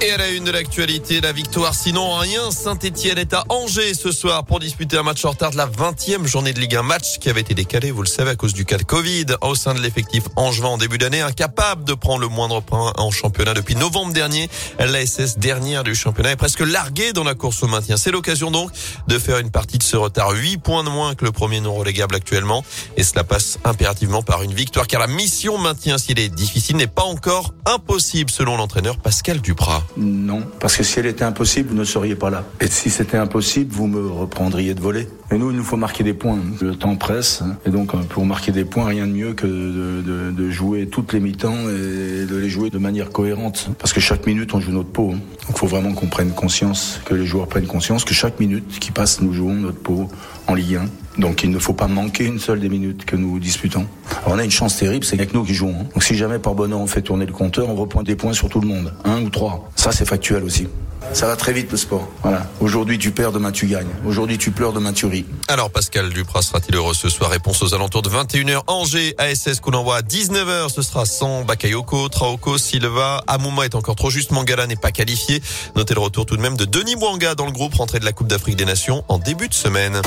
Et à la une de l'actualité, la victoire sinon rien. Saint-Etienne est à Angers ce soir pour disputer un match en retard de la 20e journée de Ligue 1. Match qui avait été décalé, vous le savez, à cause du cas de Covid au sein de l'effectif angevin en début d'année. Incapable de prendre le moindre point en championnat depuis novembre dernier. L'ASS dernière du championnat est presque larguée dans la course au maintien. C'est l'occasion donc de faire une partie de ce retard. 8 points de moins que le premier non relégable actuellement. Et cela passe impérativement par une victoire car la mission maintien, s'il est difficile, n'est pas encore impossible selon l'entraîneur Pascal Duprat. Non, parce que si elle était impossible, vous ne seriez pas là. Et si c'était impossible, vous me reprendriez de voler. Et nous, il nous faut marquer des points. Le temps presse. Et donc, euh, pour marquer des points, rien de mieux que de, jouer toutes les mi-temps et de les jouer de manière cohérente. Parce que chaque minute, on joue notre peau. Il faut vraiment qu'on prenne conscience, que les joueurs prennent conscience que chaque minute qui passe, nous jouons notre peau en Ligue 1. Donc il ne faut pas manquer une seule des minutes que nous disputons. On a une chance terrible, c'est avec nous qui jouons. Hein. Donc si jamais par bonheur on fait tourner le compteur, on reprend des points sur tout le monde. Un ou trois. Ça c'est factuel aussi. Ça va très vite le sport. Voilà. Aujourd'hui tu perds, demain tu gagnes. Aujourd'hui tu pleures, demain tu ris. Alors Pascal Duprat sera-t-il heureux ce soir? Réponse aux alentours de 21h. Angers, ASS qu'on envoie à 19h. Ce sera sans Bakayoko, Traoko, Silva. Amouma est encore trop juste. Mangala n'est pas qualifié. Notez le retour tout de même de Denis Mwanga dans le groupe rentré de la Coupe d'Afrique des Nations en début de semaine.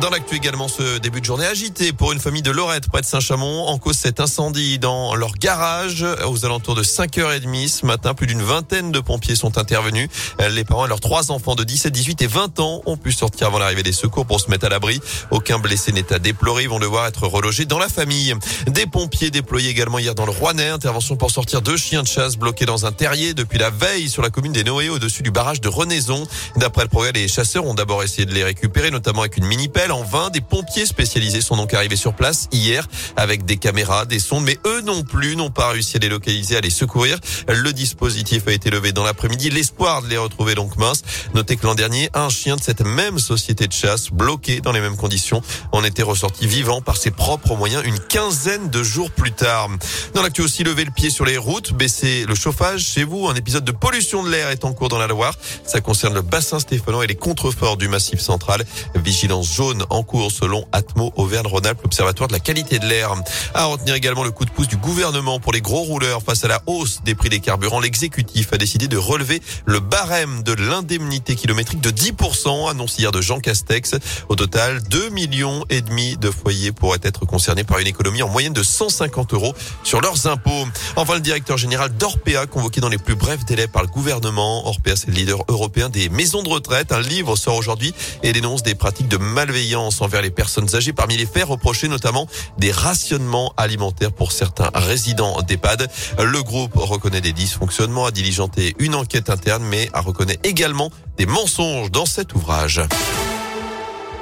Dans l'actu également, ce début de journée agité pour une famille de Lorette près de Saint-Chamond. En cause cet incendie dans leur garage aux alentours de 5h30 ce matin. Plus d'une vingtaine de pompiers sont intervenus. Les parents et leurs trois enfants de 17, 18 et 20 ans ont pu sortir avant l'arrivée des secours pour se mettre à l'abri. Aucun blessé n'est à déplorer. Ils vont devoir être relogés dans la famille. Des pompiers déployés également hier dans le Rouennais. Intervention pour sortir deux chiens de chasse bloqués dans un terrier depuis la veille sur la commune des Noé au-dessus du barrage de Renaison. D'après le progrès, les chasseurs ont d'abord essayé de les récupérer, notamment avec une mini en vain. Des pompiers spécialisés sont donc arrivés sur place hier avec des caméras, des sondes, mais eux non plus n'ont pas réussi à les localiser, à les secourir. Le dispositif a été levé dans l'après-midi. L'espoir de les retrouver donc mince. Notez que l'an dernier, un chien de cette même société de chasse, bloqué dans les mêmes conditions, en était ressorti vivant par ses propres moyens une quinzaine de jours plus tard. Dans l'actu aussi, lever le pied sur les routes, baisser le chauffage chez vous. Un épisode de pollution de l'air est en cours dans la Loire. Ça concerne le bassin stéphanois et les contreforts du massif central. Vigilance jaune en cours selon Atmo Auvergne-Rhône-Alpes, l'Observatoire de la qualité de l'air. À retenir également le coup de pouce du gouvernement pour les gros rouleurs face à la hausse des prix des carburants. L'exécutif a décidé de relever le barème de l'indemnité kilométrique de 10%, annonce hier de Jean Castex. Au total, 2 millions et demi de foyers pourraient être concernés par une économie en moyenne de 150 euros sur leurs impôts. Enfin, le directeur général d'Orpea, convoqué dans les plus brefs délais par le gouvernement. Orpea, c'est le leader européen des maisons de retraite. Un livre sort aujourd'hui et dénonce des pratiques de malveillance envers les personnes âgées. Parmi les faits reprochés notamment des rationnements alimentaires pour certains résidents d'EHPAD. Le groupe reconnaît des dysfonctionnements, a diligenté une enquête interne, mais a reconnaît également des mensonges dans cet ouvrage.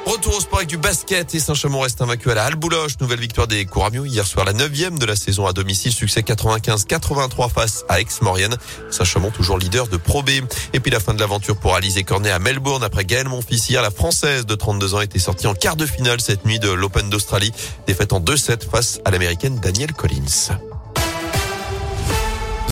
Retour au sport avec du basket et Saint-Chamond reste invaincu à la Halle-Bouloche. Nouvelle victoire des Couramio hier soir, la neuvième de la saison à domicile. Succès 95-83 face à Aix-Maurienne. Saint-Chamond toujours leader de Pro B. Et puis la fin de l'aventure pour Alizé Cornet à Melbourne après Gaël Monfils. Hier, la française de 32 ans était sortie en quart de finale cette nuit de l'Open d'Australie. Défaite en 2-7 face à l'américaine Danielle Collins.